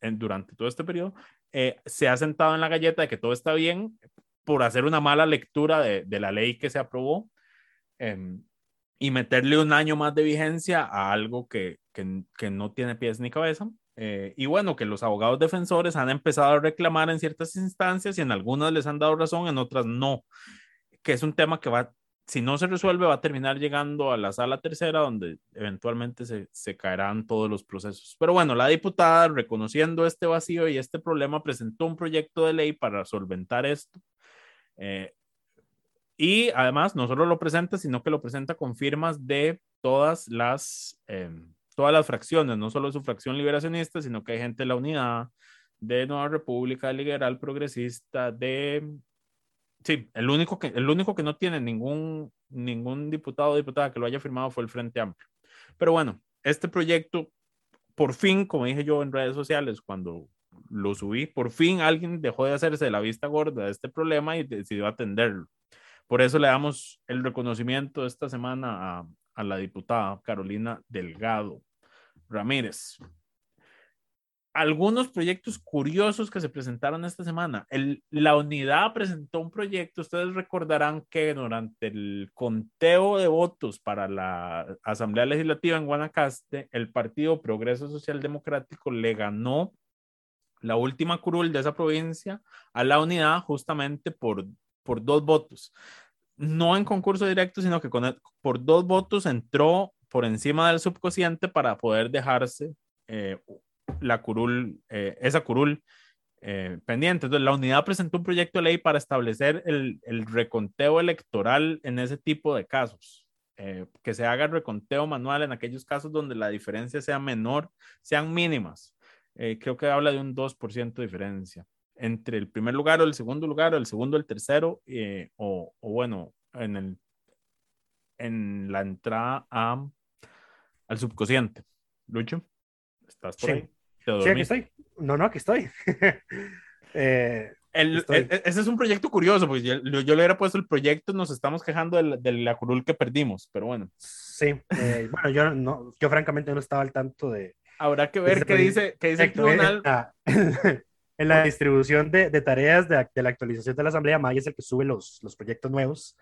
en, durante todo este periodo, eh, se ha sentado en la galleta de que todo está bien por hacer una mala lectura de, de la ley que se aprobó eh, y meterle un año más de vigencia a algo que, que, que no tiene pies ni cabeza. Eh, y bueno, que los abogados defensores han empezado a reclamar en ciertas instancias y en algunas les han dado razón, en otras no, que es un tema que va, si no se resuelve, va a terminar llegando a la sala tercera, donde eventualmente se, se caerán todos los procesos. Pero bueno, la diputada, reconociendo este vacío y este problema, presentó un proyecto de ley para solventar esto. Eh, y además, no solo lo presenta, sino que lo presenta con firmas de todas las... Eh, todas las fracciones, no solo su fracción liberacionista, sino que hay gente de la unidad, de Nueva República, Liberal Progresista, de... Sí, el único que, el único que no tiene ningún, ningún diputado o diputada que lo haya firmado fue el Frente Amplio. Pero bueno, este proyecto, por fin, como dije yo en redes sociales, cuando lo subí, por fin alguien dejó de hacerse de la vista gorda de este problema y decidió atenderlo. Por eso le damos el reconocimiento esta semana a, a la diputada Carolina Delgado Ramírez. Algunos proyectos curiosos que se presentaron esta semana. El, la unidad presentó un proyecto, ustedes recordarán que durante el conteo de votos para la Asamblea Legislativa en Guanacaste, el Partido Progreso Social Democrático le ganó la última curul de esa provincia a la unidad justamente por, por dos votos no en concurso directo, sino que con, por dos votos entró por encima del subcociente para poder dejarse eh, la curul, eh, esa curul eh, pendiente. Entonces, la unidad presentó un proyecto de ley para establecer el, el reconteo electoral en ese tipo de casos. Eh, que se haga el reconteo manual en aquellos casos donde la diferencia sea menor, sean mínimas. Eh, creo que habla de un 2% de diferencia entre el primer lugar o el segundo lugar o el segundo el tercero eh, o, o, bueno en el en la entrada a, al subconsciente. Lucho estás por sí. ahí ¿Te sí, aquí estoy. No no aquí estoy. Eh, el, estoy. El, ese es un proyecto curioso porque yo, yo, le hubiera puesto el proyecto nos estamos quejando de la, de la curul que perdimos pero bueno. Sí eh, bueno yo no yo francamente no estaba al tanto de habrá que ver qué dice qué dice el tribunal. en la distribución de, de tareas de, de, la actualización de la Asamblea, May es el que sube los, los proyectos nuevos.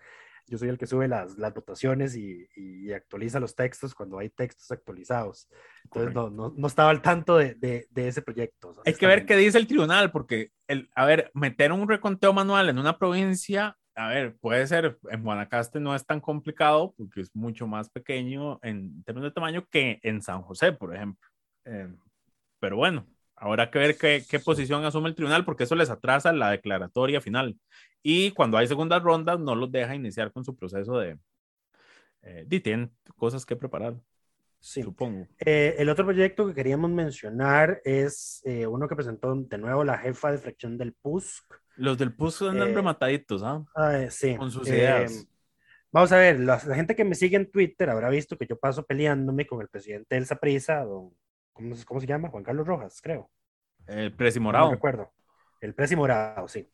Yo soy el que sube las, las votaciones y, y, actualiza los textos cuando hay textos actualizados. Entonces, no, no, no, estaba al tanto de, de, de ese proyecto. Hay que ver qué dice el tribunal, porque, el, a ver, meter un reconteo manual en una provincia a ver, puede ser, en Guanacaste no es tan complicado porque es mucho más pequeño en términos de tamaño que en San José, por ejemplo. Eh, pero bueno, habrá que ver qué, qué, posición asume el tribunal porque eso les atrasa la declaratoria final. Y cuando hay segundas rondas, no los deja iniciar con su proceso de... Eh, tienen cosas que preparar. Sí. Supongo. Eh, el otro proyecto que queríamos mencionar es eh, uno que presentó de nuevo la jefa de fracción del PUSC. Los del PUSC andan Eh, remataditos, ¿ah? Sí. Con sus Eh, ideas. Vamos a ver, la, la gente que me sigue en Twitter habrá visto que yo paso peleándome con el presidente del Saprissa, don, ¿cómo, se- cómo se llama? Juan Carlos Rojas, creo. El Presi No Morado. recuerdo. El Presi Morado, sí.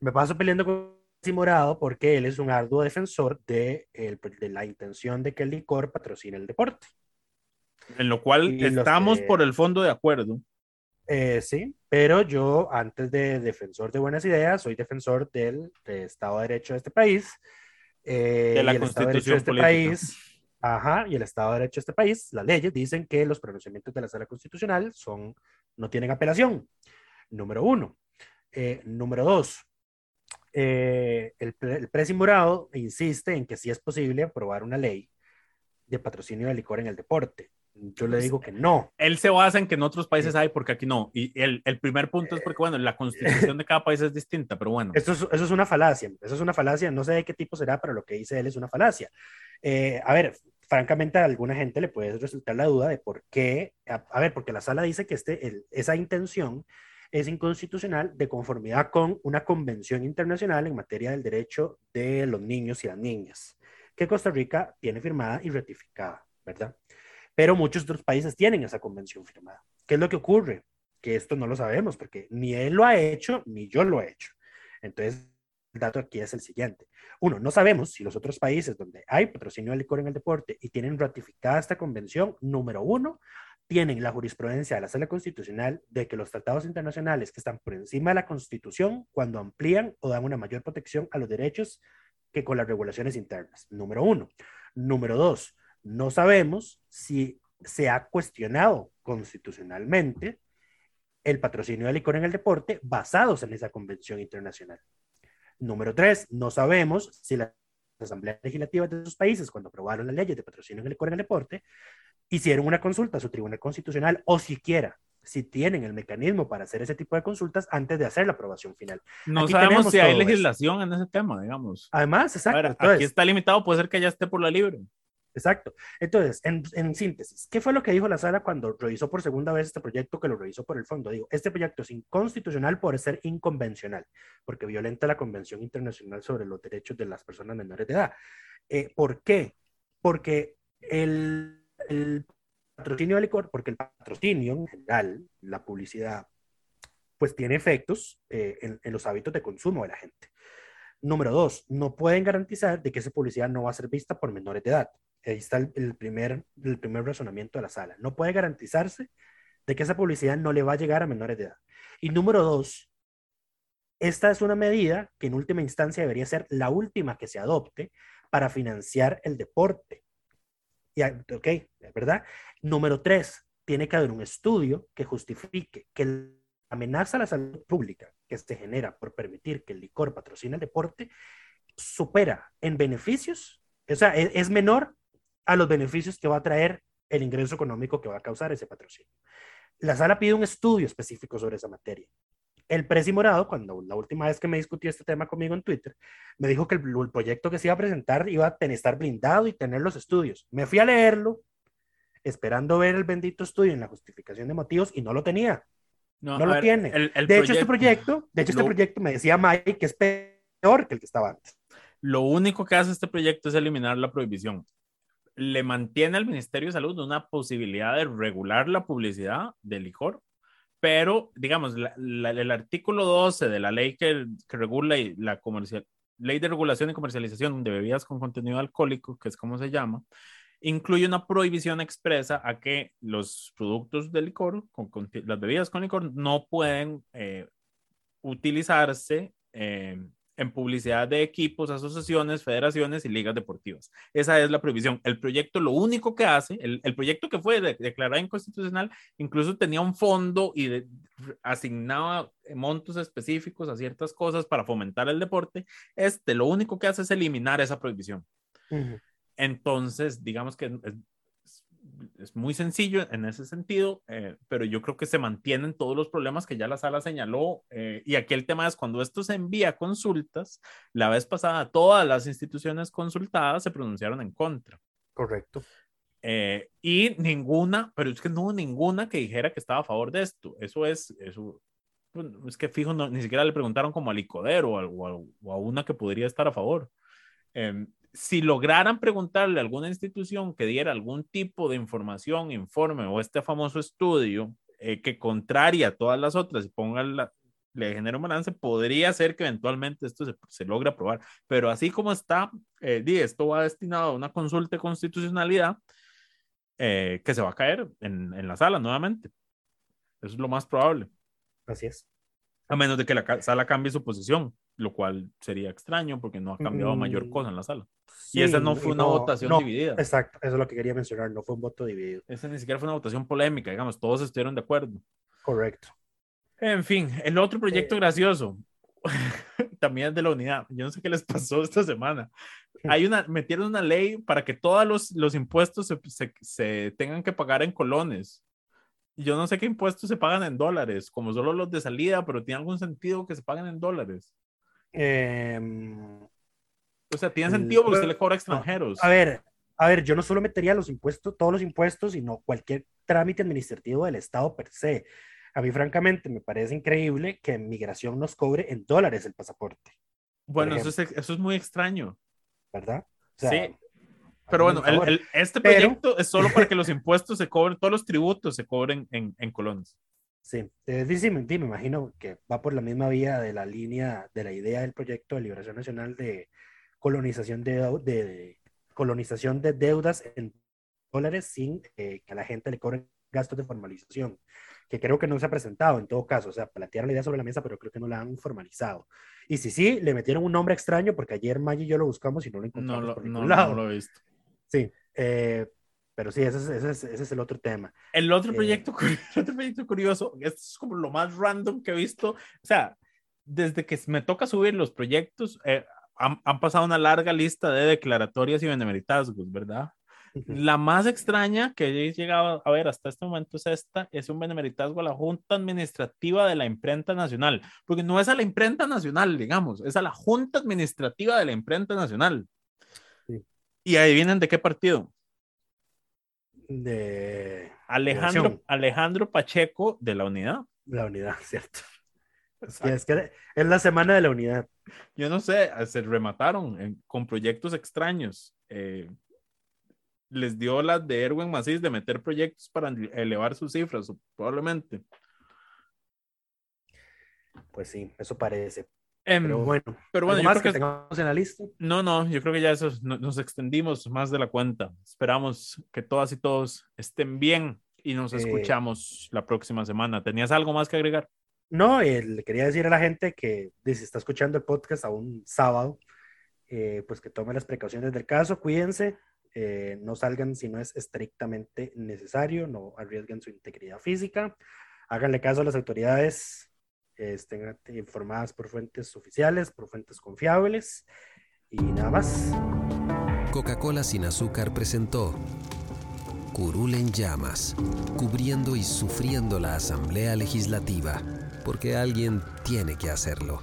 Me paso peleando con Presi Morado porque él es un arduo defensor de, el- de la intención de que el licor patrocine el deporte. En lo cual Y estamos que- por el fondo de acuerdo. Eh, sí, pero yo, antes de defensor de buenas ideas, soy defensor del, de Estado de Derecho de este país. eh, De la y el Estado de Derecho Constitución de este política. país, ajá, y el Estado de Derecho de este país, las leyes dicen que los pronunciamientos de la Sala Constitucional son, no tienen apelación. Número uno. Eh, número dos. eh, el, el Morado insiste en que sí es posible aprobar una ley de patrocinio de licor en el deporte. Yo le Pues, digo que no. Él se basa en que en otros países hay, porque aquí no. Y el, el primer punto es porque, bueno, la constitución de cada país es distinta, pero bueno. Eso es, eso es una falacia, eso es una falacia, no sé de qué tipo será, pero lo que dice él es una falacia. Eh, a ver, francamente a alguna gente le puede resultar la duda de por qué, a, a ver, porque la sala dice que este, el- esa intención es inconstitucional de conformidad con una convención internacional en materia del derecho de los niños y las niñas, que Costa Rica tiene firmada y ratificada, ¿verdad? Pero muchos otros países tienen esa convención firmada. ¿Qué es lo que ocurre? Que esto no lo sabemos, porque ni él lo ha hecho, ni yo lo he hecho. Entonces, el dato aquí es el siguiente. Uno, no sabemos si los otros países donde hay patrocinio de licor en el deporte y tienen ratificada esta convención, número uno, tienen la jurisprudencia de la Sala Constitucional de que los tratados internacionales que están por encima de la Constitución, cuando amplían o dan una mayor protección a los derechos que con las regulaciones internas. Número uno. Número dos, no sabemos si se ha cuestionado constitucionalmente el patrocinio de licor en el deporte basados en esa convención internacional. Número tres, no sabemos si las asambleas legislativas de esos países, cuando aprobaron las leyes de patrocinio de licor en el deporte, hicieron una consulta a su tribunal constitucional o siquiera si tienen el mecanismo para hacer ese tipo de consultas antes de hacer la aprobación final. No Aquí sabemos si hay eso. legislación en ese tema, digamos. Además, A exacto. ver, entonces- aquí está limitado, puede ser que ya esté por la libre. Exacto. Entonces, en, síntesis, ¿qué fue lo que dijo la sala cuando revisó por segunda vez este proyecto que lo revisó por el fondo? Digo, este proyecto es inconstitucional por ser inconvencional, porque violenta la Convención Internacional sobre los Derechos de las Personas Menores de Edad. Eh, ¿Por qué? Porque el, patrocinio de licor, porque el patrocinio en general, la publicidad, pues tiene efectos eh, en, en los hábitos de consumo de la gente. Número dos, no pueden garantizar de que esa publicidad no va a ser vista por menores de edad. Ahí está el, el primer, el primer razonamiento de la sala. No puede garantizarse de que esa publicidad no le va a llegar a menores de edad. Y número dos, esta es una medida que en última instancia debería ser la última que se adopte para financiar el deporte. Ya, ok, ¿verdad? Número tres, tiene que haber un estudio que justifique que la amenaza a la salud pública que se genera por permitir que el licor patrocine el deporte supera en beneficios, o sea, es, es menor a los beneficios que va a traer el ingreso económico que va a causar ese patrocinio. La sala pide un estudio específico sobre esa materia. El Presi Morado, cuando la última vez que me discutió este tema conmigo en Twitter, me dijo que el, el proyecto que se iba a presentar iba a tener, estar blindado y tener los estudios. Me fui a leerlo, esperando ver el bendito estudio en la justificación de motivos y no lo tenía. No, a lo ver, tiene. el- el de hecho, este proyecto, de hecho, este proyecto me decía Mike que es peor que el que estaba antes. Lo único que hace este proyecto es eliminar la prohibición. Le mantiene al Ministerio de Salud una posibilidad de regular la publicidad de licor, pero, digamos, el artículo 12 de la ley que, regula la comercial, ley de regulación y comercialización de bebidas con contenido alcohólico, que es como se llama, incluye una prohibición expresa a que los productos de licor, con, con, las bebidas con licor, no pueden eh, utilizarse eh, en publicidad de equipos, asociaciones, federaciones y ligas deportivas. Esa es la prohibición. El proyecto lo único que hace, el, el proyecto que fue de, declarado inconstitucional, incluso tenía un fondo y de, asignaba montos específicos a ciertas cosas para fomentar el deporte. Este lo único que hace es eliminar esa prohibición. Uh -huh. Entonces, digamos que es, muy sencillo en ese sentido, eh, pero yo creo que se mantienen todos los problemas que ya la sala señaló. Eh, y aquí el tema es cuando esto se envía a consultas, la vez pasada todas las instituciones consultadas se pronunciaron en contra. Correcto. Eh, y ninguna, pero es que no hubo ninguna que dijera que estaba a favor de esto. Eso es, eso, es que fijo, no, ni siquiera le preguntaron como al licodero o a, o a, o a una que podría estar a favor. Si lograran preguntarle a alguna institución que diera algún tipo de información, informe o este famoso estudio eh, que contraria a todas las otras y ponga la, le genera un balance, podría ser que eventualmente esto se, se logre aprobar. Pero así como está, eh, esto va destinado a una consulta de constitucionalidad eh, que se va a caer en, en la sala nuevamente. Eso es lo más probable. Así es. A menos de que la sala cambie su posición, lo cual sería extraño porque no ha cambiado mm. mayor cosa en la sala. Sí, y esa no fue una no, votación no, dividida. Exacto, eso es lo que quería mencionar, no fue un voto dividido. Esa ni siquiera fue una votación polémica, digamos, todos estuvieron de acuerdo. Correcto. En fin, el otro proyecto eh. gracioso, también es de la unidad, yo no sé qué les pasó esta semana. Hay una, metieron una ley para que todos los, los impuestos se, se, se tengan que pagar en colones yo no sé qué impuestos se pagan en dólares, como solo los de salida, pero tiene algún sentido que se paguen en dólares. Eh, o sea, tiene sentido porque usted le cobra a extranjeros. A ver, a ver, yo no solo metería los impuestos, todos los impuestos, sino cualquier trámite administrativo del Estado per se. A mí, francamente, me parece increíble que en migración nos cobre en dólares el pasaporte. Bueno, eso es, eso es muy extraño. ¿Verdad? O sea, sí. Pero bueno, el, el, este proyecto Pero, es solo para que los impuestos se cobren, todos los tributos se cobren en, en colones. Sí, eh, sí, me, me imagino que va por la misma vía de la línea, de la idea del proyecto de liberación nacional de colonización de, de, de colonización de deudas en dólares sin eh, que a la gente le cobren gastos de formalización, que creo que no se ha presentado en todo caso, o sea, plantearon la idea sobre la mesa, pero creo que no la han formalizado. Y si sí, le metieron un nombre extraño, porque ayer Maggie y yo lo buscamos y no lo encontramos no lo, por no, ningún lado. No lo he visto. Sí, eh, pero sí, ese es, ese, es, ese es, el otro tema. El otro, proyecto, eh, el otro proyecto curioso, esto es como lo más random que he visto, o sea, desde que me toca subir los proyectos, eh, han, han, pasado una larga lista de declaratorias y benemeritazgos, ¿verdad? Uh -huh. La más extraña que he llegado a ver hasta este momento es esta, es un benemeritazgo a la Junta Administrativa de la Imprenta Nacional, porque no es a la Imprenta Nacional, digamos, es a la Junta Administrativa de la Imprenta Nacional. ¿Y adivinen de qué partido? De Alejandro, Alejandro Pacheco de la Unidad. La Unidad, cierto. Es que, es que es la semana de la Unidad. Yo no sé, se remataron en, con proyectos extraños. Eh, les dio las de Erwin Macís de meter proyectos para elevar sus cifras, probablemente. Pues sí, eso parece. Um, pero bueno, pero bueno, más yo que, creo que tengamos en la lista. No, no, yo creo que ya eso no, nos extendimos más de la cuenta. Esperamos que todas y todos estén bien y nos eh, escuchamos la próxima semana. ¿Tenías algo más que agregar? No, eh, le quería decir a la gente que si está escuchando el podcast a un sábado, eh, pues que tome las precauciones del caso, cuídense, eh, no salgan si no es estrictamente necesario, no arriesguen su integridad física, háganle caso a las autoridades estén informadas por fuentes oficiales, por fuentes confiables y nada más. Coca-Cola sin azúcar presentó Curul en llamas, cubriendo y sufriendo la Asamblea Legislativa, porque alguien tiene que hacerlo.